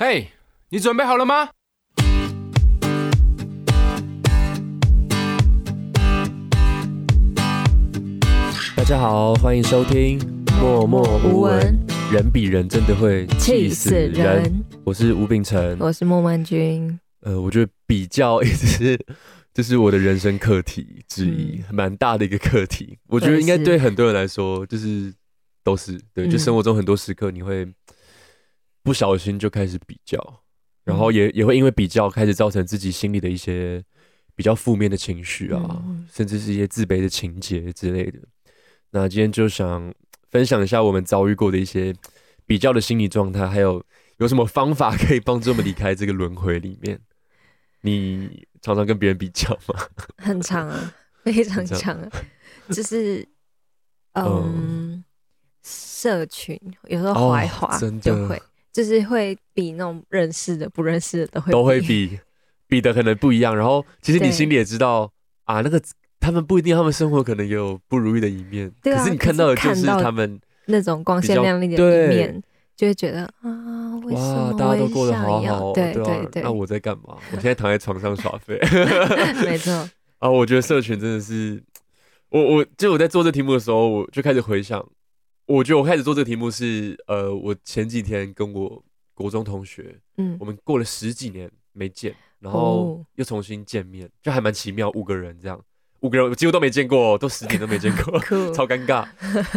嘿，hey, 你准备好了吗？大家好，欢迎收听《默默无闻》，人比人真的会气死人。死人。我是吴秉承，我是莫曼君。呃，我觉得比较一直是，这是我的人生课题之一，嗯、蛮大的一个课题。我觉得应该对很多人来说，就是都是对，就生活中很多时刻，你会不小心就开始比较，嗯、然后也也会因为比较开始造成自己心里的一些比较负面的情绪啊，嗯、甚至是一些自卑的情节之类的。那今天就想分享一下我们遭遇过的一些比较的心理状态，还有有什么方法可以帮助我们离开这个轮回里面。你常常跟别人比较吗？很长啊，非常长啊，就是嗯，嗯社群有时候滑一滑就会，哦、就是会比那种认识的、不认识的都会都会比，比的可能不一样。然后其实你心里也知道啊，那个他们不一定，他们生活可能也有不如意的一面。对啊、可是你看到的就是他们那种光鲜亮丽的一面。就会觉得啊，为什么哇，大家都过得好好，对对对，对。那我在干嘛？我现在躺在床上耍废。没错。啊，我觉得社群真的是，我我就我在做这题目的时候，我就开始回想。我觉得我开始做这个题目是，呃，我前几天跟我国中同学，嗯，我们过了十几年没见，然后又重新见面，就还蛮奇妙，五个人这样，五个人我几乎都没见过，都十年都没见过，超尴尬。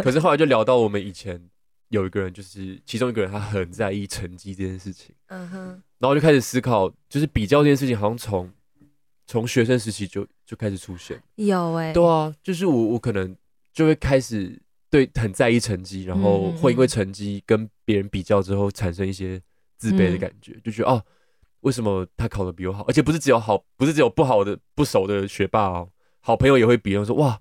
可是后来就聊到我们以前。有一个人，就是其中一个人，他很在意成绩这件事情。嗯哼，然后我就开始思考，就是比较这件事情，好像从从学生时期就就开始出现。有哎、欸，对啊，就是我我可能就会开始对很在意成绩，然后会因为成绩跟别人比较之后产生一些自卑的感觉，嗯、就觉得哦，为什么他考的比我好？而且不是只有好，不是只有不好的不熟的学霸哦，好朋友也会比，说哇，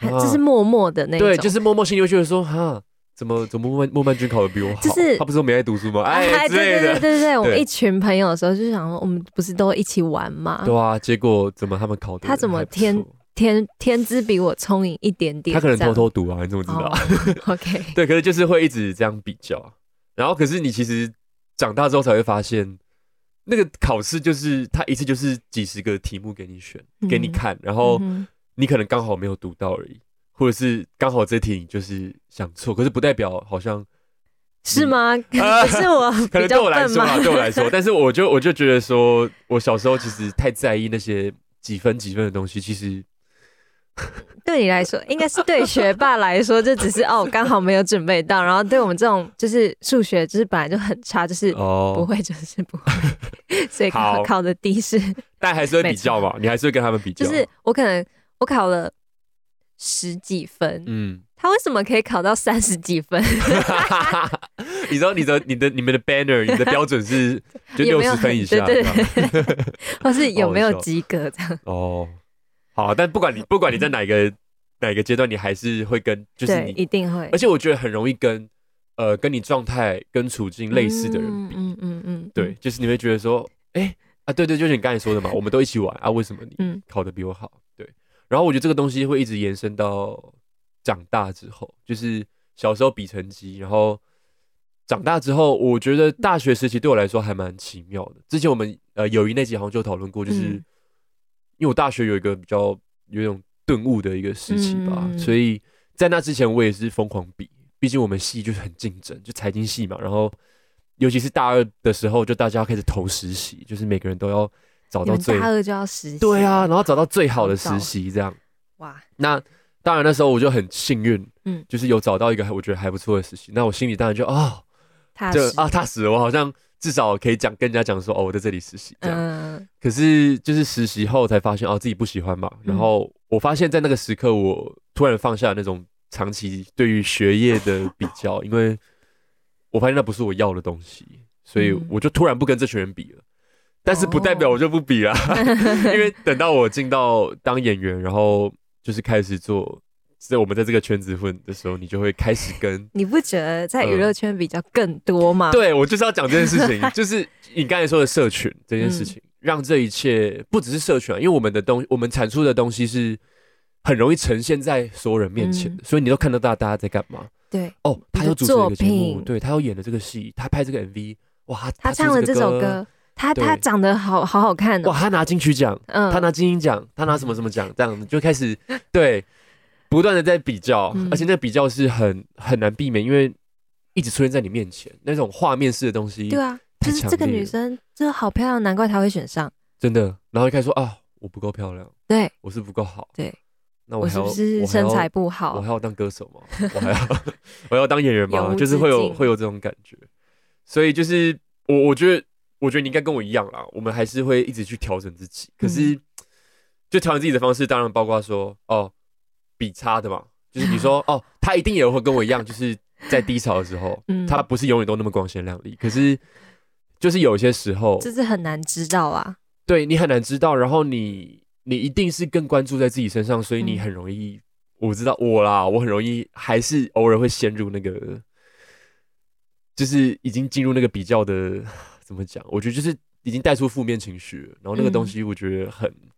这是默默的那种，对，就是默默心里会说哈。怎么怎么莫曼莫曼君考的比我好？就是他不是说没爱读书吗？哎，对对对对对，我们一群朋友的时候就想说，我们不是都一起玩吗？对啊，结果怎么他们考的？他怎么天天天资比我聪颖一点点？他可能偷偷读啊，你怎么知道？OK，对，可是就是会一直这样比较，然后可是你其实长大之后才会发现，那个考试就是他一次就是几十个题目给你选，给你看，然后你可能刚好没有读到而已。或者是刚好这题你就是想错，可是不代表好像是吗？可是我可能对我来说啊，对我来说，但是我就我就觉得说，我小时候其实太在意那些几分几分的东西，其实 对你来说，应该是对学霸来说，就只是哦，刚好没有准备到。然后对我们这种就是数学就是本来就很差，就是不会就是不会，所以考考的低是，但还是会比较嘛，你还是会跟他们比较。就是我可能我考了。十几分，嗯，他为什么可以考到三十几分？你知道你的、你的、你们的 banner，你的标准是就六十分以下，对或是有没有及格这样？哦，好，但不管你不管你在哪个哪个阶段，你还是会跟，就是你一定会，而且我觉得很容易跟呃跟你状态跟处境类似的人比，嗯嗯嗯，对，就是你会觉得说，哎啊，对对，就是你刚才说的嘛，我们都一起玩啊，为什么你考的比我好？对。然后我觉得这个东西会一直延伸到长大之后，就是小时候比成绩，然后长大之后，我觉得大学时期对我来说还蛮奇妙的。之前我们呃友谊那集好像就讨论过，就是、嗯、因为我大学有一个比较有一种顿悟的一个时期吧，嗯、所以在那之前我也是疯狂比，毕竟我们系就是很竞争，就财经系嘛。然后尤其是大二的时候，就大家要开始投实习，就是每个人都要。找到最大二就要实习，对啊，然后找到最好的实习，这样哇。那当然那时候我就很幸运，嗯，就是有找到一个我觉得还不错的实习。那我心里当然就哦，就啊踏实了，我好像至少可以讲跟人家讲说哦，我在这里实习这样。可是就是实习后才发现哦，自己不喜欢嘛。然后我发现在那个时刻，我突然放下那种长期对于学业的比较，因为我发现那不是我要的东西，所以我就突然不跟这群人比了。但是不代表我就不比啦，oh. 因为等到我进到当演员，然后就是开始做，在我们在这个圈子混的时候，你就会开始跟。你不觉得在娱乐圈比较更多吗？嗯、对，我就是要讲这件事情，就是你刚才说的社群这件事情，嗯、让这一切不只是社群啊，因为我们的东，我们产出的东西是很容易呈现在所有人面前的，嗯、所以你都看得到大家在干嘛。对，哦，他又主持了一个节目，对，他又演了这个戏，他拍这个 MV。哇，他唱了这首歌，他他长得好好好看哇，他拿金曲奖，嗯，他拿金鹰奖，他拿什么什么奖，这样子就开始对不断的在比较，而且那比较是很很难避免，因为一直出现在你面前那种画面式的东西，对啊，就是这个女生真的好漂亮，难怪她会选上，真的。然后一开始说啊，我不够漂亮，对我是不够好，对。那我，我是不是身材不好？我还要当歌手吗？我还要 我要当演员吗？就是会有会有这种感觉，所以就是我我觉得我觉得你应该跟我一样啦，我们还是会一直去调整自己。可是就调整自己的方式，当然包括说哦比差的嘛，就是比如说 哦他一定也会跟我一样，就是在低潮的时候，他不是永远都那么光鲜亮丽。可是就是有些时候，就是很难知道啊。对你很难知道，然后你。你一定是更关注在自己身上，所以你很容易，嗯、我知道我啦，我很容易还是偶尔会陷入那个，就是已经进入那个比较的，怎么讲？我觉得就是已经带出负面情绪，然后那个东西我觉得很、嗯、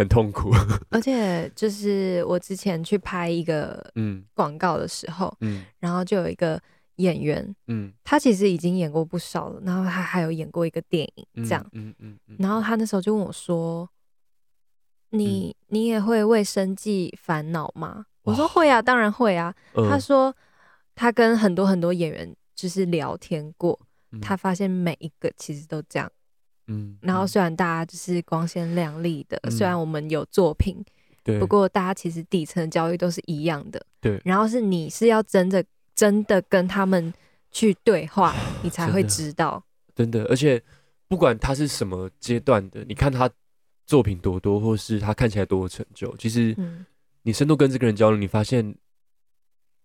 很痛苦。而且就是我之前去拍一个嗯广告的时候，嗯，然后就有一个演员，嗯，他其实已经演过不少了，然后他还有演过一个电影，这样，嗯嗯，嗯，嗯，然后他那时候就问我说。你你也会为生计烦恼吗？我说会啊，当然会啊。他说他跟很多很多演员就是聊天过，他发现每一个其实都这样。嗯，然后虽然大家就是光鲜亮丽的，虽然我们有作品，对，不过大家其实底层教育都是一样的。对，然后是你是要真的真的跟他们去对话，你才会知道。真的，而且不管他是什么阶段的，你看他。作品多多，或是他看起来多有成就，其实你深度跟这个人交流，你发现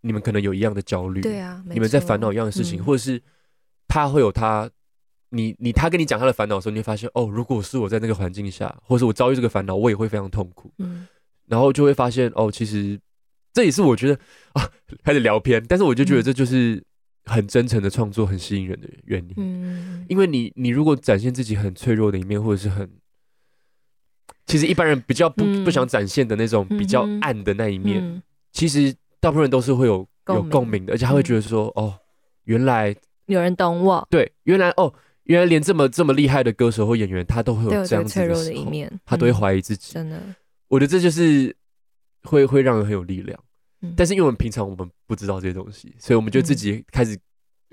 你们可能有一样的焦虑，对啊，你们在烦恼一样的事情，或者是他会有他，你你他跟你讲他的烦恼的时候，你会发现哦，如果是我在那个环境下，或是我遭遇这个烦恼，我也会非常痛苦，嗯，然后就会发现哦，其实这也是我觉得啊，开始聊偏，但是我就觉得这就是很真诚的创作，很吸引人的原因，嗯，因为你你如果展现自己很脆弱的一面，或者是很。其实一般人比较不不想展现的那种比较暗的那一面，其实大部分人都是会有有共鸣。的，而且他会觉得说，哦，原来有人懂我。对，原来哦，原来连这么这么厉害的歌手或演员，他都会有这样子的一面，他都会怀疑自己。真的，我觉得这就是会会让人很有力量。但是因为我们平常我们不知道这些东西，所以我们就自己开始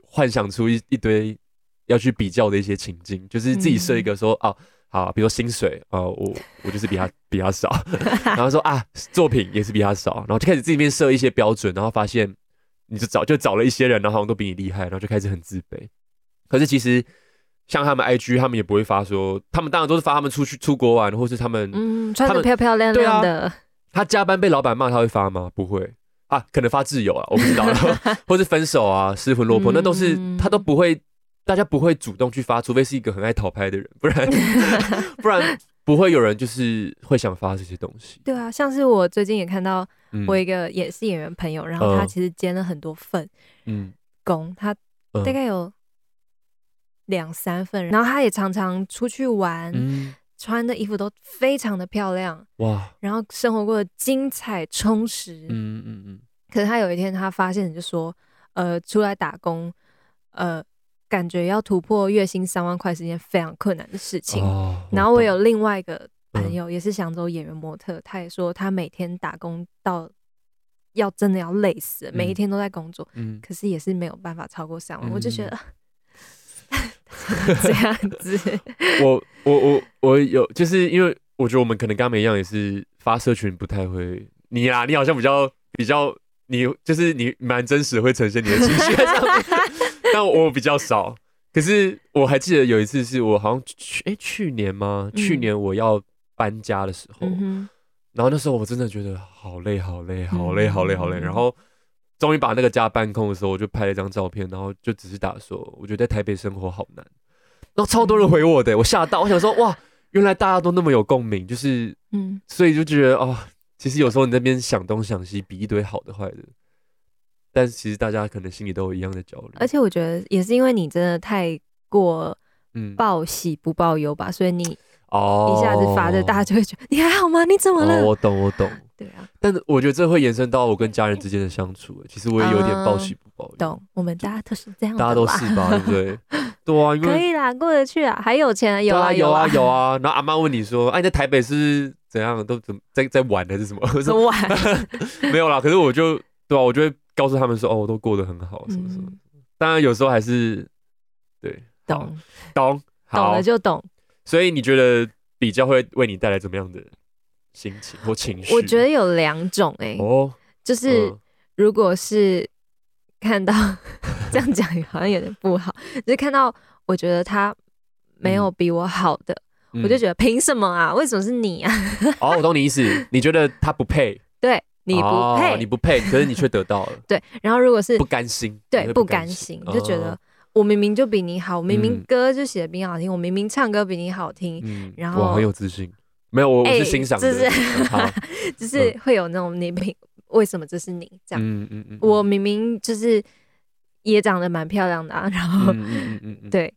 幻想出一一堆要去比较的一些情境，就是自己设一个说啊。好，比如说薪水啊、呃，我我就是比他比他少，然后说啊，作品也是比他少，然后就开始自己面设一些标准，然后发现你就找就找了一些人，然后好像都比你厉害，然后就开始很自卑。可是其实像他们 IG，他们也不会发说，他们当然都是发他们出去出国玩，或是他们嗯穿的漂漂亮亮的。啊、他加班被老板骂，他会发吗？不会啊，可能发自由啊，我不知道，或是分手啊，失魂落魄，那都是他都不会。大家不会主动去发，除非是一个很爱讨拍的人，不然 不然不会有人就是会想发这些东西。对啊，像是我最近也看到我一个也是演员朋友，嗯、然后他其实兼了很多份嗯工，他大概有两三份，然后他也常常出去玩，嗯、穿的衣服都非常的漂亮哇，然后生活过得精彩充实，嗯嗯嗯。可是他有一天他发现，就说呃出来打工呃。感觉要突破月薪三万块是一件非常困难的事情。哦、然后我有另外一个朋友，也是想走演员模特，嗯、他也说他每天打工到要真的要累死，嗯、每一天都在工作，嗯、可是也是没有办法超过三万。嗯、我就觉得这样子 我，我我我我有，就是因为我觉得我们可能跟他们一样，也是发社群不太会。你啊，你好像比较比较，你就是你蛮真实，会呈现你的情绪在上面。但我比较少，可是我还记得有一次是我好像去哎、欸、去年吗？嗯、去年我要搬家的时候，嗯、然后那时候我真的觉得好累好累好累好累好累，然后终于把那个家搬空的时候，我就拍了一张照片，然后就只是打说我觉得在台北生活好难，然后超多人回我的，我吓到，我想说哇，原来大家都那么有共鸣，就是嗯，所以就觉得哦，其实有时候你那边想东想西，比一堆好的坏的。但是其实大家可能心里都有一样的焦虑，而且我觉得也是因为你真的太过嗯。报喜不报忧吧，嗯、所以你哦一下子发的，大家就会觉得、哦、你还好吗？你怎么了？哦、我懂，我懂。对啊，但是我觉得这会延伸到我跟家人之间的相处。其实我也有点报喜不抱。懂，我们大家都是这样，大家都是吧，对不对？对啊，可以啦，过得去啊，还有钱，有啊，有啊，有啊。然后阿妈问你说：“哎，你在台北是怎样？都怎在在玩还是什么？”怎么玩？没有啦。可是我就对啊，我就会告诉他们说：“哦，我都过得很好，什么什么。”当然有时候还是对，懂懂，懂了就懂。所以你觉得比较会为你带来怎么样的？心情或情绪，我觉得有两种哎、欸，哦，就是如果是看到 这样讲好像有点不好，就是看到我觉得他没有比我好的，嗯、我就觉得凭什么啊？为什么是你啊？哦，我懂你意思，你觉得他不配，对，你不配，哦、你不配，可是你却得到了，对。然后如果是不甘心，对，不甘心，不甘心，就觉得我明明就比你好，我明明歌就写的比你好听，嗯、我明明唱歌比你好听，嗯、然后我很有自信。没有，我我是欣赏的，就是 就是会有那种你凭为什么这是你这样？嗯嗯嗯，我明明就是也长得蛮漂亮的啊，然后嗯嗯嗯 对，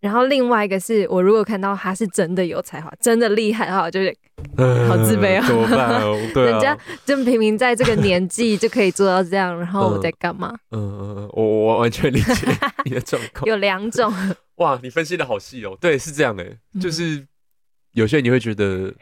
然后另外一个是我如果看到他是真的有才华，真的厉害的话，就是好自卑啊，怎么办？人家就明明在这个年纪就可以做到这样，然后我在干嘛？嗯嗯嗯，我我完全理解 你的状况。有两种，哇，你分析的好细哦，对，是这样的，就是。有些人你会觉得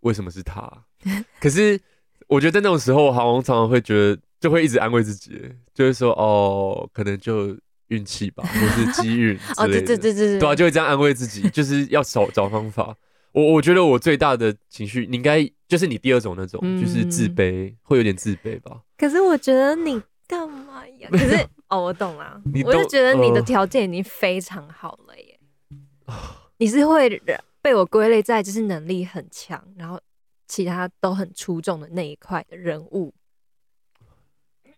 为什么是他？可是我觉得在那种时候，好像常常会觉得就会一直安慰自己，就是说哦，可能就运气吧，或是机遇之类的。哦，对对对对，对啊，就会这样安慰自己，就是要找找方法。我我觉得我最大的情绪，你应该就是你第二种那种，嗯、就是自卑，会有点自卑吧。可是我觉得你干嘛呀？可是哦，我懂了，你我就觉得你的条件已经非常好了耶。呃、你是会。被我归类在就是能力很强，然后其他都很出众的那一块的人物。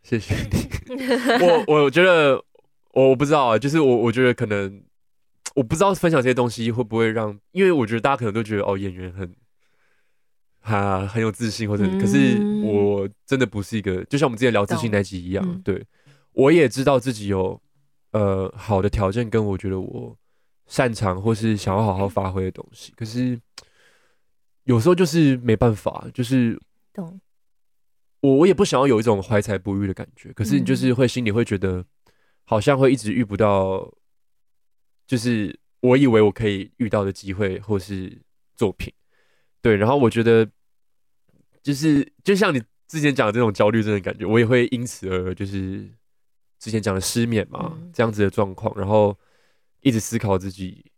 谢谢你。我 我觉得我我不知道啊，就是我我觉得可能我不知道分享这些东西会不会让，因为我觉得大家可能都觉得哦，演员很啊很有自信，或者、嗯、可是我真的不是一个，就像我们之前聊自信那集一样，嗯、对，我也知道自己有呃好的条件，跟我觉得我。擅长或是想要好好发挥的东西，可是有时候就是没办法，就是懂。我我也不想要有一种怀才不遇的感觉，可是你就是会心里会觉得好像会一直遇不到，就是我以为我可以遇到的机会或是作品，对，然后我觉得就是就像你之前讲的这种焦虑症的感觉，我也会因此而就是之前讲的失眠嘛，这样子的状况，然后。一直思考自己，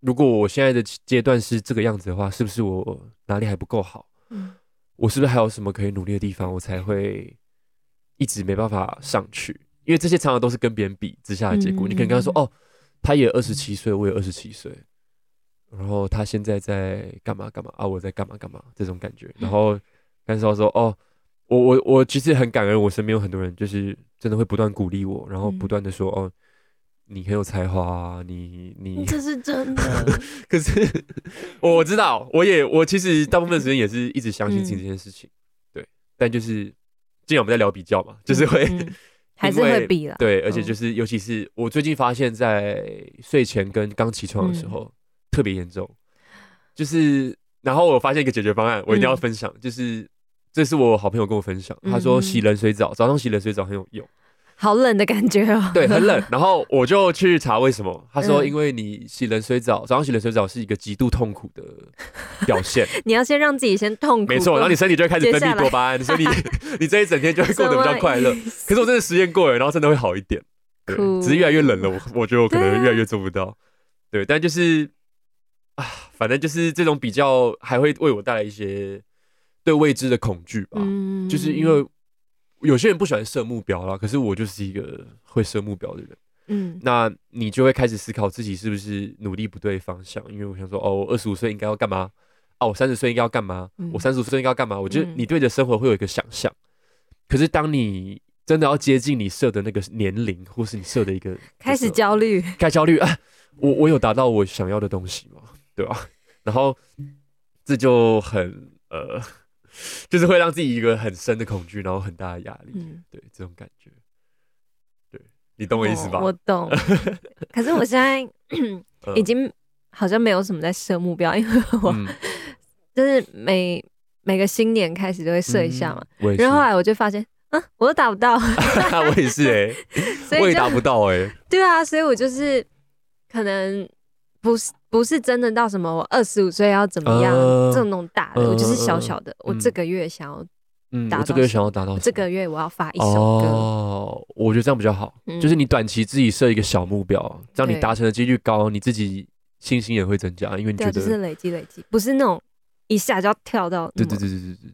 如果我现在的阶段是这个样子的话，是不是我哪里还不够好？嗯，我是不是还有什么可以努力的地方，我才会一直没办法上去？因为这些常常都是跟别人比之下的结果。嗯、你可以跟他说：“哦，他也二十七岁，我也二十七岁，然后他现在在干嘛干嘛啊？我在干嘛干嘛？”这种感觉。然后但是他说：“哦，我我我其实很感恩，我身边有很多人，就是真的会不断鼓励我，然后不断的说：‘哦。’”你很有才华啊，你你这是真的。可是我知道，我也我其实大部分时间也是一直相信自己这件事情，嗯、对。但就是，既然我们在聊比较嘛，就是会、嗯嗯、还是会比了。对，而且就是，尤其是我最近发现，在睡前跟刚起床的时候、嗯、特别严重。就是，然后我发现一个解决方案，我一定要分享。嗯、就是，这是我好朋友跟我分享，他说洗冷水澡，早上洗冷水澡很有用。好冷的感觉哦，对，很冷。然后我就去查为什么，他说因为你洗冷水澡，早上洗冷水澡是一个极度痛苦的表现。你要先让自己先痛苦，没错，然后你身体就会开始分泌多巴胺，所以 你你这一整天就会过得比较快乐。可是我真的实验过了，然后真的会好一点，对，只是越来越冷了。我我觉得我可能越来越做不到，对，但就是啊，反正就是这种比较还会为我带来一些对未知的恐惧吧，嗯就是因为。有些人不喜欢设目标啦，可是我就是一个会设目标的人。嗯，那你就会开始思考自己是不是努力不对方向，因为我想说，哦，我二十五岁应该要干嘛？哦，我三十岁应该要干嘛？嗯、我三十五岁应该要干嘛？我觉得你对着生活会有一个想象，嗯、可是当你真的要接近你设的那个年龄，或是你设的一个 开始焦虑，该焦虑啊！我我有达到我想要的东西吗？对吧？然后这就很呃。就是会让自己一个很深的恐惧，然后很大的压力，嗯、对这种感觉，对你懂我意思吧？哦、我懂。可是我现在已经好像没有什么在设目标，因为我、嗯、就是每每个新年开始都会设一下嘛，嗯、然后后来我就发现嗯，我都达不到。我也是哎、欸，我也达不到哎、欸。对啊，所以我就是可能不是不是真的到什么我二十五岁要怎么样、呃、这种那种大的，呃、我就是小小的。呃、我这个月想要。嗯，我这个月想要达到，这个月我要发一首歌。哦，我觉得这样比较好，嗯、就是你短期自己设一个小目标，这样你达成的几率高，你自己信心也会增加，因为你觉得就是累积累积，不是那种一下就要跳到。对对对对对对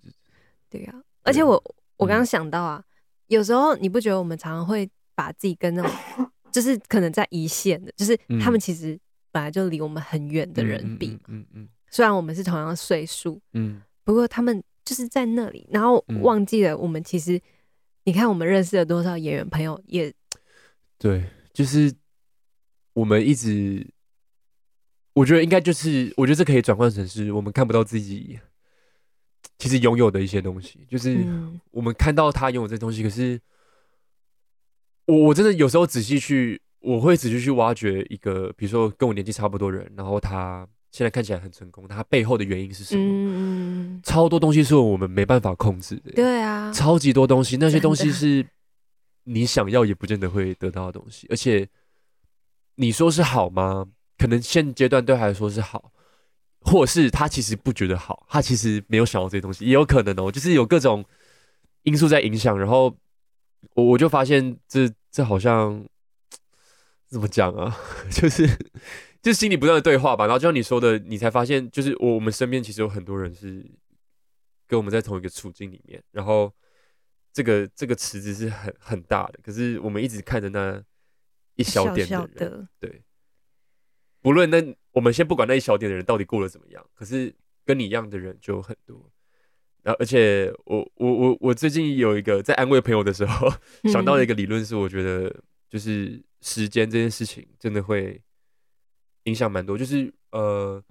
对。对啊，而且我我刚刚想到啊，嗯、有时候你不觉得我们常常会把自己跟那种就是可能在一线的，就是他们其实本来就离我们很远的人比，嗯嗯，虽然我们是同样的岁数，嗯，不过他们。就是在那里，然后忘记了我们其实，嗯、你看我们认识了多少演员朋友，也对，就是我们一直，我觉得应该就是，我觉得这可以转换成是我们看不到自己其实拥有的一些东西，就是我们看到他拥有这东西，可是我我真的有时候仔细去，我会仔细去挖掘一个，比如说跟我年纪差不多人，然后他。现在看起来很成功，他背后的原因是什么？嗯，超多东西是我们没办法控制的。对啊，超级多东西，那些东西是你想要也不见得会得到的东西。而且你说是好吗？可能现阶段对他来说是好，或者是他其实不觉得好，他其实没有想到这些东西，也有可能哦。就是有各种因素在影响，然后我我就发现这这好像怎么讲啊？就是。就心里不断的对话吧，然后就像你说的，你才发现，就是我我们身边其实有很多人是跟我们在同一个处境里面，然后这个这个池子是很很大的，可是我们一直看着那一小点的人，小小的对，不论那我们先不管那一小点的人到底过得怎么样，可是跟你一样的人就很多，然后而且我我我我最近有一个在安慰朋友的时候 想到了一个理论，是我觉得就是时间这件事情真的会。影响蛮多，就是呃，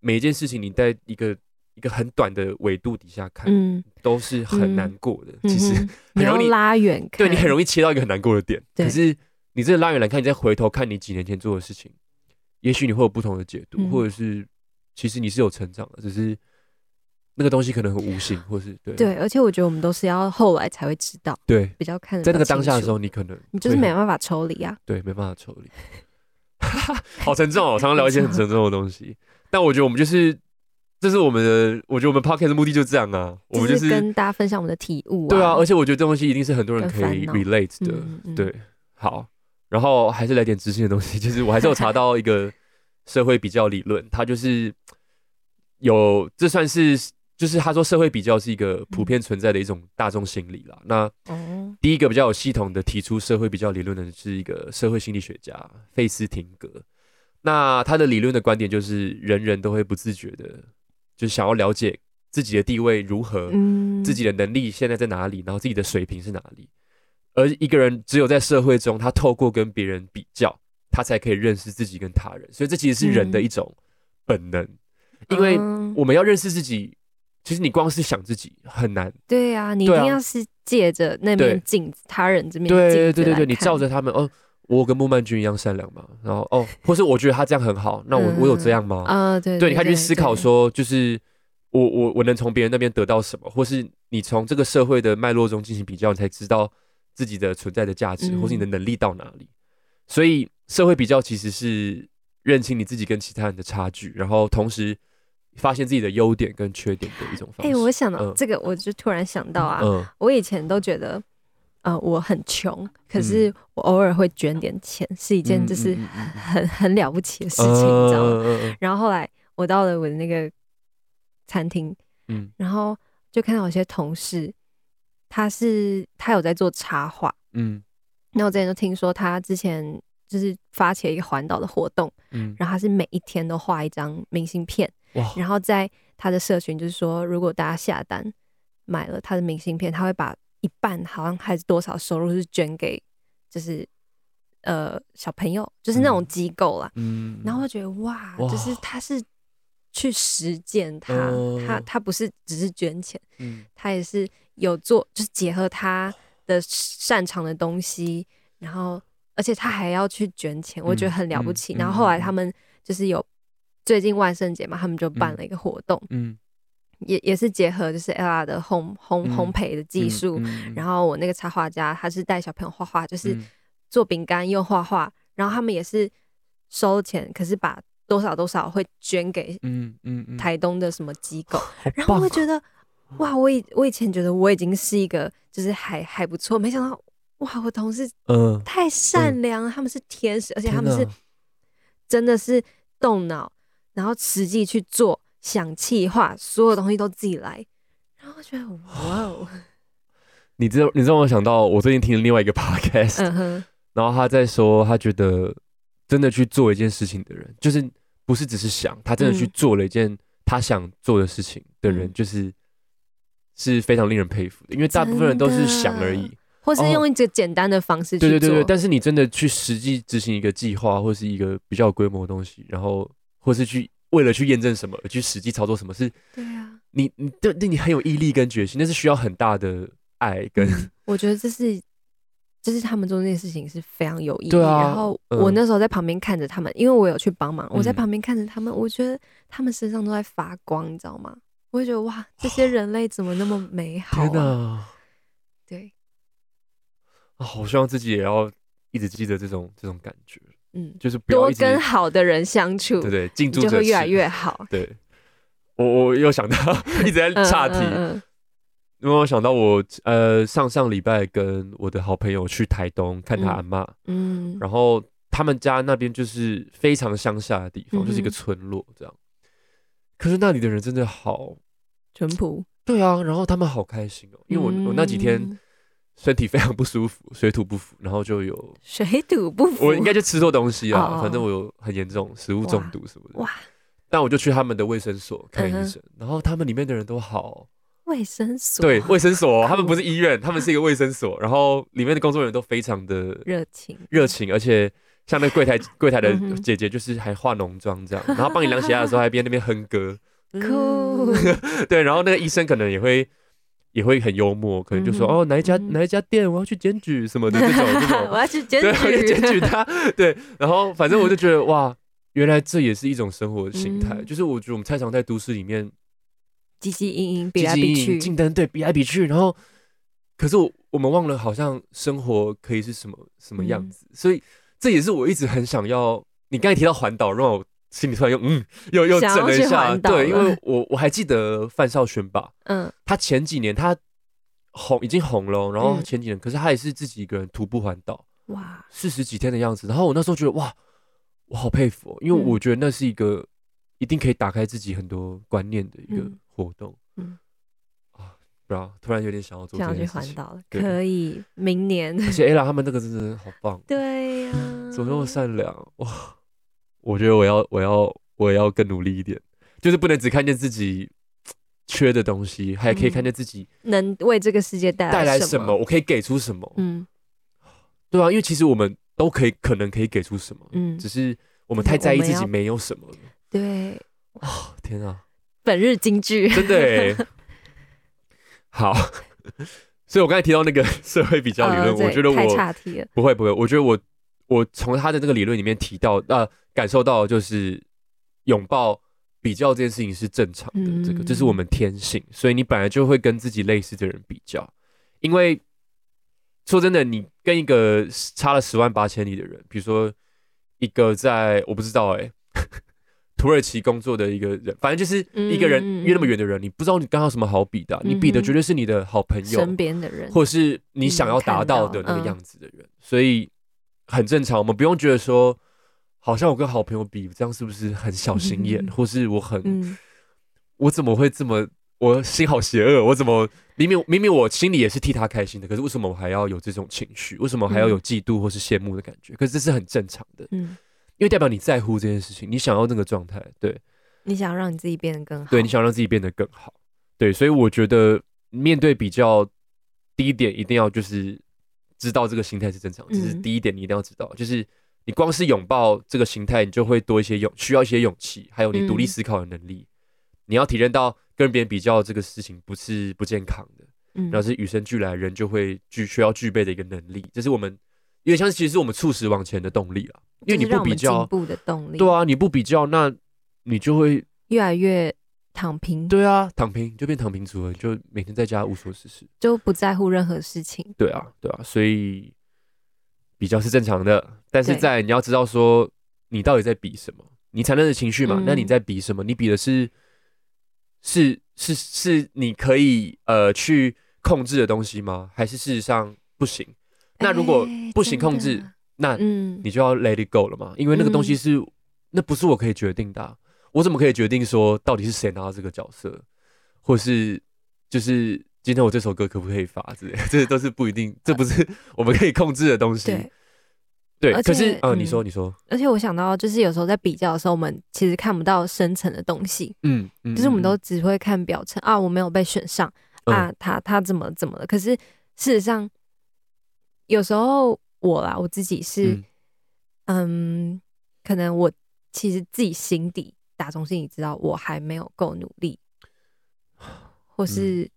每一件事情你在一个一个很短的维度底下看，嗯，都是很难过的。嗯、其实很容易拉远，对你很容易切到一个很难过的点。对可是你这个拉远来看，你再回头看你几年前做的事情，也许你会有不同的解读，嗯、或者是其实你是有成长的，只是那个东西可能很无形，或是对对。而且我觉得我们都是要后来才会知道，对，比较看在那个当下的时候，你可能你就是没办法抽离啊，对，没办法抽离。好沉重哦，常常聊一些很沉重的东西。但我觉得我们就是，这是我们的，我觉得我们 podcast 的目的就是这样啊。我们就是跟大家分享我们的体悟。对啊，而且我觉得这东西一定是很多人可以 relate 的。对，好，然后还是来点知性的东西，就是我还是有查到一个社会比较理论，它就是有，这算是。就是他说，社会比较是一个普遍存在的一种大众心理啦。那第一个比较有系统的提出社会比较理论的是一个社会心理学家费斯廷格。那他的理论的观点就是，人人都会不自觉的，就想要了解自己的地位如何，自己的能力现在在哪里，然后自己的水平是哪里。而一个人只有在社会中，他透过跟别人比较，他才可以认识自己跟他人。所以这其实是人的一种本能，因为我们要认识自己。其实你光是想自己很难。对啊，你一定要是借着那面镜子，他人这面镜子。对对对对，你照着他们哦，我跟穆曼君一样善良嘛，然后哦，或是我觉得他这样很好，那我我有这样吗？啊，对对，你开始思考说，就是我我我能从别人那边得到什么，或是你从这个社会的脉络中进行比较，你才知道自己的存在的价值，或是你的能力到哪里。所以社会比较其实是认清你自己跟其他人的差距，然后同时。发现自己的优点跟缺点的一种方式。哎、欸，我想到这个，我就突然想到啊，嗯、我以前都觉得，呃，我很穷，可是我偶尔会捐点钱，嗯、是一件就是很很了不起的事情，嗯、你知道吗？嗯、然后后来我到了我的那个餐厅，嗯，然后就看到有些同事，他是他有在做插画，嗯，那我之前就听说他之前就是发起了一个环岛的活动，嗯，然后他是每一天都画一张明信片。哇然后在他的社群，就是说，如果大家下单买了他的明信片，他会把一半好像还是多少收入是捐给，就是呃小朋友，就是那种机构啦。嗯，然后我觉得哇，哇就是他是去实践他，呃、他他不是只是捐钱，嗯，他也是有做，就是结合他的擅长的东西，然后而且他还要去捐钱，我觉得很了不起。然后后来他们就是有。最近万圣节嘛，他们就办了一个活动，嗯，嗯也也是结合就是 Ella 的烘烘烘焙的技术，然后我那个插画家他是带小朋友画画，就是做饼干又画画，然后他们也是收钱，可是把多少多少会捐给嗯嗯台东的什么机构，然后我觉得哇，我以我以前觉得我已经是一个就是还还不错，没想到哇，我同事嗯太善良了，嗯、他们是天使，而且他们是真的是动脑，然后实际去做。想企划，所有东西都自己来，然后我觉得 哇哦！你知道，你知道我想到，我最近听了另外一个 podcast，嗯，然后他在说，他觉得真的去做一件事情的人，就是不是只是想，他真的去做了一件他想做的事情的人，就是是非常令人佩服的，因为大部分人都是想而已，或是用一个简单的方式去做，对对对对，但是你真的去实际执行一个计划，或是一个比较有规模的东西，然后或是去。为了去验证什么而去实际操作什么是？对啊，你你对对你很有毅力跟决心，那是需要很大的爱跟。我觉得这是，就是他们做那件事情是非常有意义。然后我那时候在旁边看着他们，因为我有去帮忙，我在旁边看着他们，我觉得他们身上都在发光，你知道吗？我会觉得哇，这些人类怎么那么美好啊？天哪，对，啊，好希望自己也要一直记得这种这种感觉。嗯，就是多跟好的人相处，对对，近朱者，就会越来越好。对，我我又想到 一直在岔题，嗯嗯。嗯、因为我想到我呃上上礼拜跟我的好朋友去台东看他阿嬷，嗯，然后他们家那边就是非常乡下的地方，嗯、就是一个村落这样。可是那里的人真的好淳朴，对啊，然后他们好开心哦，因为我、嗯、我那几天。身体非常不舒服，水土不服，然后就有水土不服。我应该就吃错东西啊，反正我有很严重食物中毒什么的。哇！但我就去他们的卫生所看医生，然后他们里面的人都好。卫生所？对，卫生所，他们不是医院，他们是一个卫生所。然后里面的工作人员都非常的热情，热情，而且像那柜台 柜台的姐姐，就是还化浓妆这样，然后帮你量血压的时候还边那边哼歌。酷。对，然后那个医生可能也会。也会很幽默，可能就说、嗯、哦哪一家、嗯、哪一家店我要去检举什么的这种。这种，我要去检举，对，检举他，对，然后反正我就觉得哇，原来这也是一种生活的形态，嗯、就是我觉得我们太常在都市里面汲汲营营，比来比去，竞争对比来比去，然后可是我我们忘了好像生活可以是什么什么样子，嗯、所以这也是我一直很想要。你刚才提到环岛，让我。心里突然又嗯，又又整了一下，对，因为我我还记得范少轩吧，嗯，他前几年他红已经红了，然后前几年，可是他也是自己一个人徒步环岛，哇，四十几天的样子，然后我那时候觉得哇，我好佩服，因为我觉得那是一个一定可以打开自己很多观念的一个活动，嗯，啊，不知道，突然有点想要做这件事情，想去环岛了，可以明年，而且 Ella 他们那个真的好棒，对呀，怎么那么善良哇。我觉得我要，我要，我要更努力一点，就是不能只看见自己缺的东西，还可以看见自己能为这个世界带来带来什么，我可以给出什么。嗯，对啊，因为其实我们都可以，可能可以给出什么，嗯，只是我们太在意自己没有什么了。对，哦，天啊，本日金句，真的，好，所以我刚才提到那个 社会比较理论，我觉得我不会不会，我觉得我我从他的那个理论里面提到啊。感受到就是拥抱比较这件事情是正常的，这个这是我们天性，所以你本来就会跟自己类似的人比较。因为说真的，你跟一个差了十万八千里的人，比如说一个在我不知道哎、欸，土耳其工作的一个人，反正就是一个人约那么远的人，你不知道你刚好什么好比的，你比的绝对是你的好朋友身边的人，或是你想要达到的那个样子的人，所以很正常，我们不用觉得说。好像我跟好朋友比，这样是不是很小心眼？嗯、或是我很，嗯、我怎么会这么，我心好邪恶？我怎么明明明明我心里也是替他开心的，可是为什么我还要有这种情绪？为什么还要有嫉妒或是羡慕的感觉？可是这是很正常的，嗯，因为代表你在乎这件事情，你想要那个状态，对，你想要让你自己变得更好，对，你想让自己变得更好，对，所以我觉得面对比较，第一点一定要就是知道这个心态是正常，这是第一点，你一定要知道，就是。你光是拥抱这个形态，你就会多一些勇，需要一些勇气，还有你独立思考的能力。嗯、你要体认到跟别人比较这个事情不是不健康的，嗯，然后是与生俱来人就会具需要具备的一个能力，这是我们因为像其实是我们促使往前的动力啊。因为你不比较，进步的动力。对啊，你不比较，那你就会越来越躺平。对啊，躺平就变躺平族了，就每天在家无所事事，就不在乎任何事情。对啊，对啊，所以比较是正常的。但是在你要知道说，你到底在比什么？你产生的情绪嘛？嗯、那你在比什么？你比的是是是是你可以呃去控制的东西吗？还是事实上不行？那如果不行控制，欸、那你就要 let it go 了嘛？因为那个东西是、嗯、那不是我可以决定的、啊。我怎么可以决定说到底是谁拿到这个角色，或是就是今天我这首歌可不可以发之类，这都是不一定，这不是 我们可以控制的东西。对，对。可是，嗯，你说，你说。而且我想到，就是有时候在比较的时候，我们其实看不到深层的东西。嗯，就是我们都只会看表层啊，我没有被选上啊，他他怎么怎么了？可是事实上，有时候我啦，我自己是，嗯，可能我其实自己心底。打从心里知道我还没有够努力，或是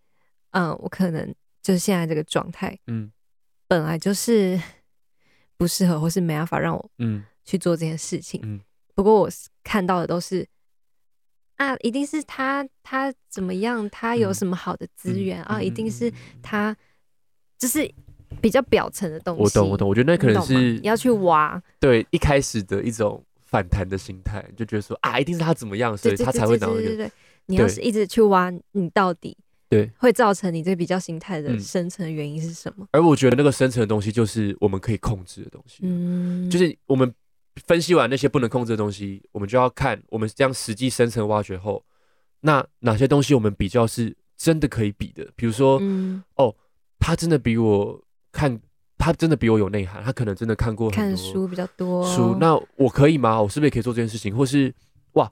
嗯，嗯，我可能就是现在这个状态，嗯，本来就是不适合，或是没办法让我嗯去做这件事情。嗯，不过我看到的都是啊，一定是他他怎么样，他有什么好的资源、嗯、啊，一定是他就是比较表层的东西。我懂，我懂，我觉得那可能是你要去挖，对一开始的一种。反弹的心态，就觉得说啊，一定是他怎么样，所以他才会拿那个。对对对，你要是一直去挖，你到底对会造成你这比较心态的深层原因是什么？而我觉得那个深层的东西，就是我们可以控制的东西。嗯，就是我们分析完那些不能控制的东西，我们就要看我们这样实际深层挖掘后，那哪些东西我们比较是真的可以比的？比如说，嗯，哦，他真的比我看。他真的比我有内涵，他可能真的看过很多看书比较多书，那我可以吗？我是不是也可以做这件事情？或是哇，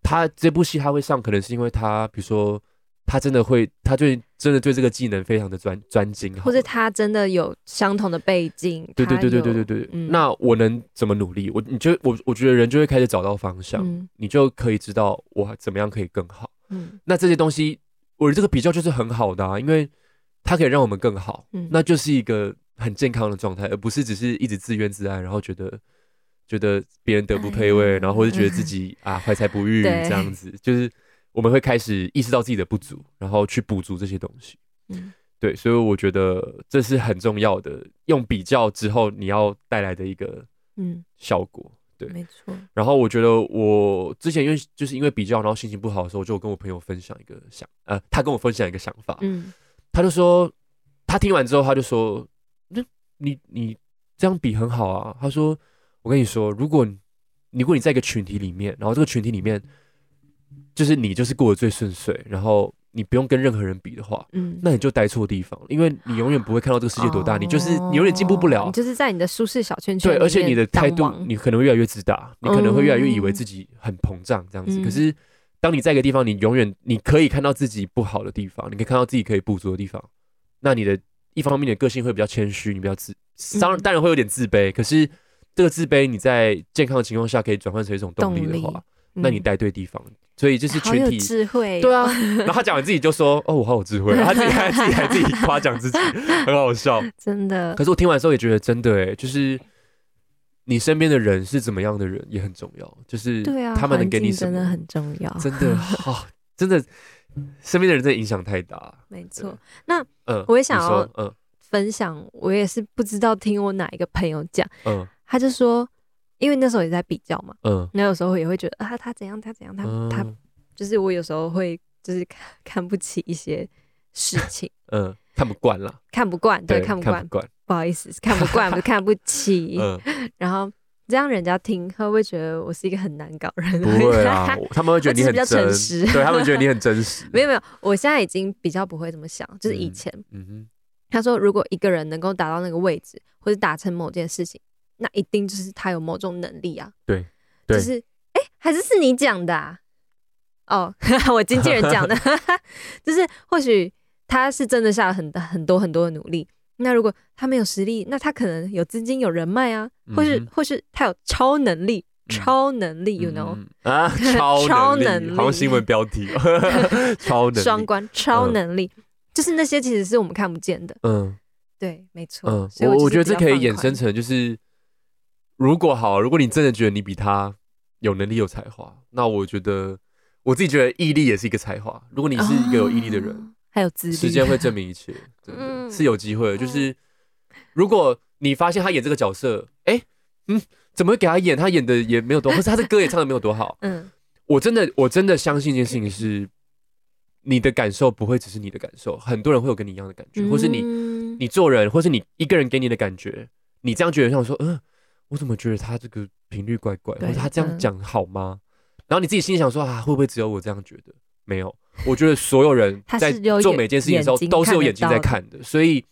他这部戏他会上，可能是因为他，比如说他真的会，他对真的对这个技能非常的专专精，或者他真的有相同的背景。对对对对对对对，嗯、那我能怎么努力？我你就我我觉得人就会开始找到方向，嗯、你就可以知道我怎么样可以更好。嗯，那这些东西，我的这个比较就是很好的啊，因为它可以让我们更好。嗯，那就是一个。很健康的状态，而不是只是一直自怨自艾，然后觉得觉得别人德不配位，然后或者觉得自己啊 怀才不遇这样子，就是我们会开始意识到自己的不足，然后去补足这些东西。嗯，对，所以我觉得这是很重要的，用比较之后你要带来的一个嗯效果。对，没错。然后我觉得我之前因为就是因为比较，然后心情不好的时候，就跟我朋友分享一个想呃，他跟我分享一个想法，嗯，他就说他听完之后他就说。那你你这样比很好啊。他说：“我跟你说，如果如果你在一个群体里面，然后这个群体里面就是你就是过得最顺遂，然后你不用跟任何人比的话，嗯，那你就待错地方，因为你永远不会看到这个世界多大，你就是你永远进步不了，你就是在你的舒适小圈圈。对，而且你的态度，你可能会越来越自大，你可能会越来越以为自己很膨胀这样子。可是当你在一个地方，你永远你可以看到自己不好的地方，你可以看到自己可以不足的地方，那你的。”一方面，你的个性会比较谦虚，你比较自，当然当然会有点自卑。可是这个自卑，你在健康的情况下可以转换成一种动力的话，那你待对地方。所以就是群体智慧，对啊。然后他讲完自己就说：“哦，我好有智慧。”他自己还自己还自己夸奖自己，很好笑，真的。可是我听完之后也觉得真的哎，就是你身边的人是怎么样的人也很重要，就是对啊，他们能给你什么真的很重要，真的好，真的。身边的人真的影响太大，没错。那嗯，我也想要嗯分享，我也是不知道听我哪一个朋友讲，嗯，他就说，因为那时候也在比较嘛，嗯，那有时候也会觉得啊，他怎样，他怎样，他他就是我有时候会就是看看不起一些事 情，嗯，看不惯了，看不惯，对，看不惯，不好意思，看不惯，不 是看不起，嗯，然后。这样人家听，他会不会觉得我是一个很难搞人？不会啊，他们会觉得你很真实，诚实对他们觉得你很真实。没有没有，我现在已经比较不会这么想，就是以前，嗯哼，他说如果一个人能够达到那个位置，或者达成某件事情，那一定就是他有某种能力啊。对，对就是哎，还是是你讲的啊？哦，我经纪人讲的，就是或许他是真的下了很很多很多的努力。那如果他没有实力，那他可能有资金、有人脉啊，或是或是他有超能力、超能力，you know 啊，超能力，好像新闻标题，超能力，双关，超能力，就是那些其实是我们看不见的。嗯，对，没错。嗯，我我觉得这可以衍生成就是，如果好，如果你真的觉得你比他有能力、有才华，那我觉得我自己觉得毅力也是一个才华。如果你是一个有毅力的人，哦、还有资历，时间会证明一切，真的、嗯、是有机会的。就是如果你发现他演这个角色，哎、欸，嗯，怎么会给他演？他演的也没有多好，或是他的歌也唱的没有多好。嗯，我真的我真的相信一件事情是，你的感受不会只是你的感受，很多人会有跟你一样的感觉，或是你你做人，或是你一个人给你的感觉，你这样觉得像说，嗯、呃，我怎么觉得他这个频率怪怪，或者他这样讲好吗？然后你自己心里想说啊，会不会只有我这样觉得？没有，我觉得所有人 在做每件事情的时候都是有眼睛在看的。所以，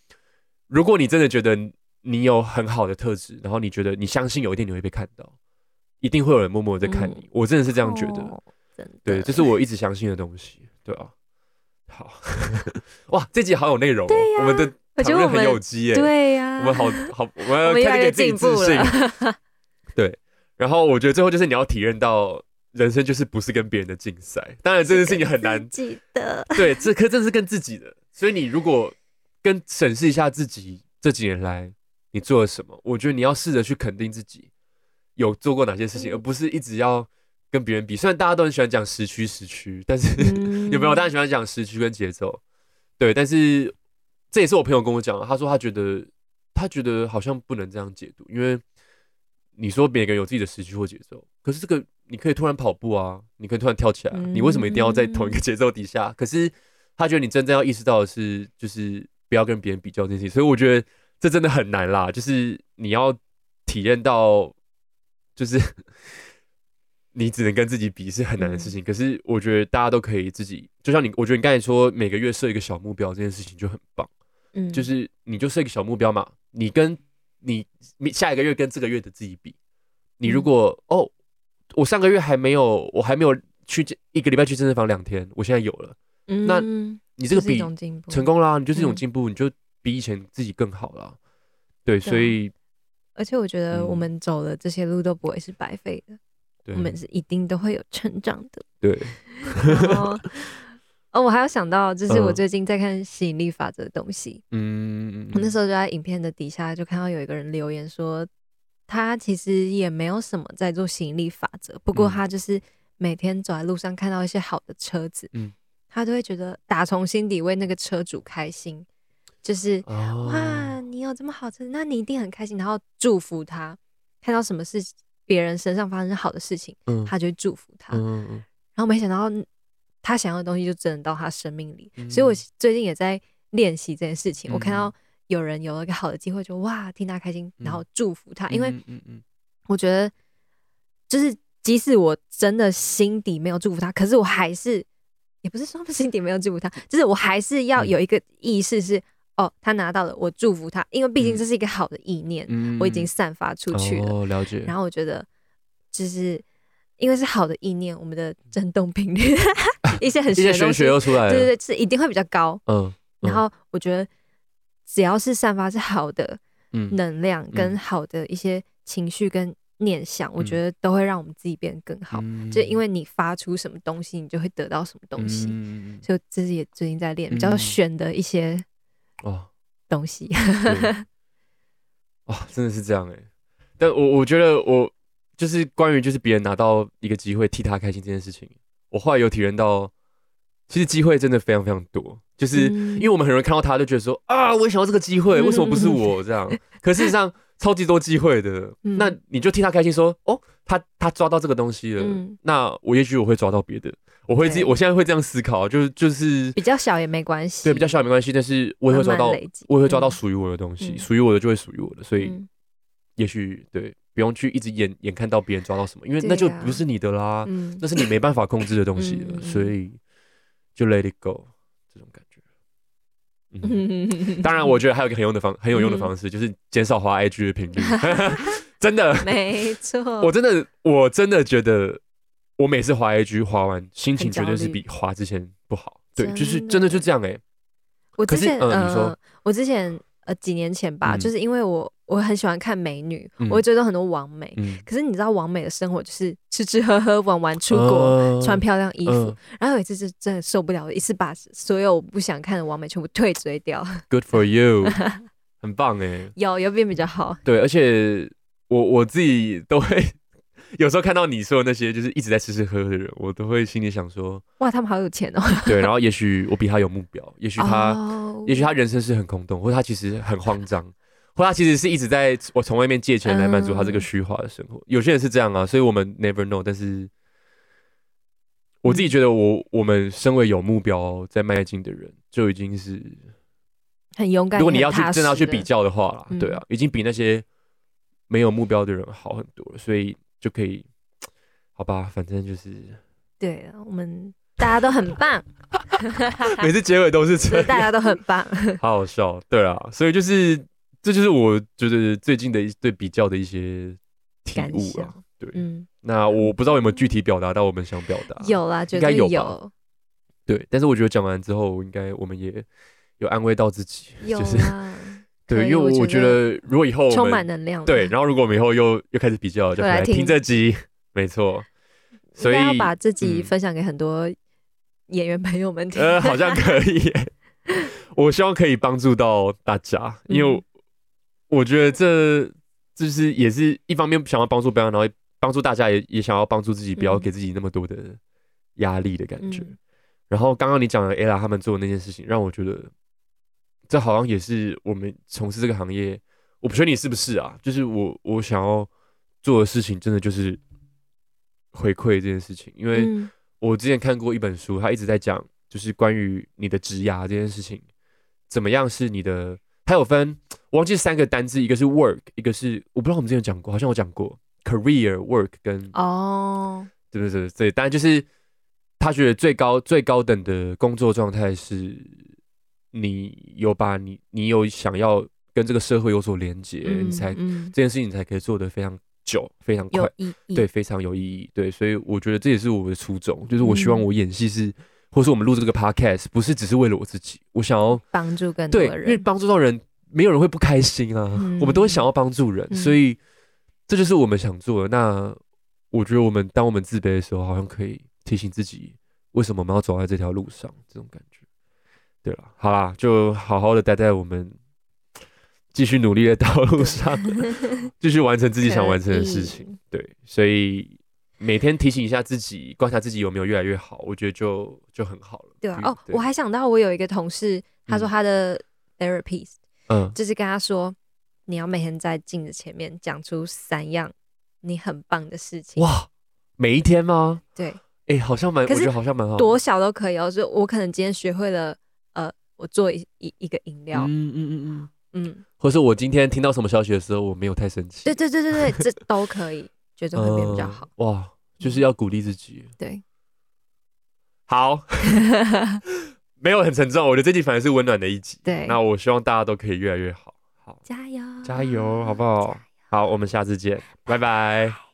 如果你真的觉得你有很好的特质，然后你觉得你相信有一天你会被看到，一定会有人默默的在看你。我真的是这样觉得，对，这是我一直相信的东西。对啊，好，哇，这集好有内容哦，我们的讨论很有机耶，对呀，我们好好，我们要 开始给自己自信。对，然后我觉得最后就是你要体验到。人生就是不是跟别人的竞赛，当然这件事情很难。自己的对，这可真是跟自己的。所以你如果跟审视一下自己这几年来你做了什么，我觉得你要试着去肯定自己有做过哪些事情，嗯、而不是一直要跟别人比。虽然大家都很喜欢讲时区时区，但是、嗯、有没有？大家喜欢讲时区跟节奏，对。但是这也是我朋友跟我讲，他说他觉得他觉得好像不能这样解读，因为你说每个人有自己的时区或节奏，可是这个。你可以突然跑步啊，你可以突然跳起来，你为什么一定要在同一个节奏底下？嗯、可是他觉得你真正要意识到的是，就是不要跟别人比较这些，所以我觉得这真的很难啦。就是你要体验到，就是 你只能跟自己比是很难的事情。嗯、可是我觉得大家都可以自己，就像你，我觉得你刚才说每个月设一个小目标这件事情就很棒。嗯，就是你就设一个小目标嘛，你跟你下一个月跟这个月的自己比，你如果、嗯、哦。我上个月还没有，我还没有去一个礼拜去健身房两天，我现在有了。嗯，那你这个比成功啦，你就是一种进步，嗯、你就比以前自己更好了。对，所以而且我觉得我们走的这些路都不会是白费的，对我们是一定都会有成长的。对。然后哦，我还有想到，就是我最近在看吸引力法则的东西。嗯，我那时候就在影片的底下就看到有一个人留言说。他其实也没有什么在做吸引力法则，不过他就是每天走在路上看到一些好的车子，嗯，他都会觉得打从心底为那个车主开心，就是、哦、哇，你有这么好车，那你一定很开心，然后祝福他。看到什么事别人身上发生好的事情，嗯、他就会祝福他。然后没想到他想要的东西就真的到他生命里，嗯、所以我最近也在练习这件事情。嗯、我看到。有人有了一个好的机会，就哇，替他开心，然后祝福他。嗯、因为我觉得，就是即使我真的心底没有祝福他，可是我还是，也不是说心底没有祝福他，就是我还是要有一个意识是，嗯、哦，他拿到了，我祝福他。因为毕竟这是一个好的意念，嗯、我已经散发出去了。哦、了解。然后我觉得，就是因为是好的意念，我们的振动频率，一些很玄学又出来了，对对对，是一定会比较高。嗯。嗯然后我觉得。只要是散发是好的能量，跟好的一些情绪跟念想，我觉得都会让我们自己变得更好。就因为你发出什么东西，你就会得到什么东西。所以这是也最近在练比较玄的一些哦东西。哇，真的是这样哎！但我我觉得我就是关于就是别人拿到一个机会替他开心这件事情，我后来有体验到，其实机会真的非常非常多。就是因为我们很容易看到他，就觉得说啊，我也想要这个机会，为什么不是我这样？可事实上，超级多机会的。那你就替他开心，说哦，他他抓到这个东西了，那我也许我会抓到别的，我会自己，我现在会这样思考，就是就是比较小也没关系，对，比较小也没关系，但是我也会抓到，我也会抓到属于我的东西，属于我的就会属于我的，所以也许对，不用去一直眼眼看到别人抓到什么，因为那就不是你的啦，那是你没办法控制的东西了，所以就 let it go 这种感觉。嗯，当然，我觉得还有一个很用的方很有用的方式，就是减少滑 IG 的频率。真的，没错。我真的，我真的觉得，我每次滑 IG 滑完，心情绝对是比滑之前不好。对，就是真的就这样哎。我之前，嗯，你说，我之前呃几年前吧，就是因为我。我很喜欢看美女，我会追踪很多网美。可是你知道，网美的生活就是吃吃喝喝、玩玩、出国、穿漂亮衣服。然后有一次是真的受不了，一次把所有我不想看的网美全部退追掉。Good for you，很棒哎。有有变比较好。对，而且我我自己都会 有时候看到你说的那些就是一直在吃吃喝喝的人，我都会心里想说，哇，他们好有钱哦。对，然后也许我比他有目标，也许他，oh. 也许他人生是很空洞，或者他其实很慌张，或他其实是一直在我从外面借钱来满足他这个虚华的生活。Um. 有些人是这样啊，所以我们 never know。但是我自己觉得我，我我们身为有目标在迈进的人，就已经是很勇敢。如果你要去真的要去比较的话啦，对啊，已经比那些没有目标的人好很多了，所以。就可以，好吧，反正就是，对，我们大家都很棒，每次结尾都是这样，大家都很棒，好好笑，对啊，所以就是，这就是我觉得最近的一对比较的一些体悟啊，对，嗯，那我不知道有没有具体表达到我们想表达，有啦，应该有有，对，但是我觉得讲完之后，应该我们也有安慰到自己，就是。对，因为我觉得如果以后充满能量，对，然后如果我们以后又又开始比较，就来听这集，没错。所以要把自己分享给很多演员朋友们听，呃，好像可以。我希望可以帮助到大家，因为我觉得这就是也是一方面想要帮助别人，然后帮助大家也也想要帮助自己，不要给自己那么多的压力的感觉。然后刚刚你讲的 Ella 他们做的那件事情，让我觉得。这好像也是我们从事这个行业，我不确定你是不是啊？就是我我想要做的事情，真的就是回馈这件事情。因为我之前看过一本书，他一直在讲，就是关于你的职涯这件事情，怎么样是你的？它有分，我忘记三个单字，一个是 work，一个是我不知道我们之前讲过，好像我讲过 career work 跟哦，对对对对，当然就是他觉得最高最高等的工作状态是。你有把你，你有想要跟这个社会有所连接，嗯、你才、嗯、这件事情你才可以做得非常久、非常快，对，非常有意义。对，所以我觉得这也是我的初衷，就是我希望我演戏是，嗯、或是我们录这个 podcast，不是只是为了我自己，我想要帮助更多人，对，因为帮助到人，没有人会不开心啊。嗯、我们都会想要帮助人，嗯、所以这就是我们想做的。那我觉得我们当我们自卑的时候，好像可以提醒自己，为什么我们要走在这条路上，这种感觉。对了，好啦，就好好的待在我们继续努力的道路上，继续完成自己想完成的事情。对，所以每天提醒一下自己，观察自己有没有越来越好，我觉得就就很好了。对啊，哦，我还想到我有一个同事，他说他的 therapist，嗯，就是跟他说，你要每天在镜子前面讲出三样你很棒的事情。哇，每一天吗？对，哎，好像蛮，我觉得好像蛮好，多小都可以哦。就我可能今天学会了。呃我做一一一个饮料，嗯嗯嗯嗯嗯，或是我今天听到什么消息的时候，我没有太生气，对对对对对，这都可以，觉得会变比较好。哇，就是要鼓励自己。对，好，没有很沉重，我觉得这集反而是温暖的一集。对，那我希望大家都可以越来越好，好，加油，加油，好不好？好，我们下次见，拜拜。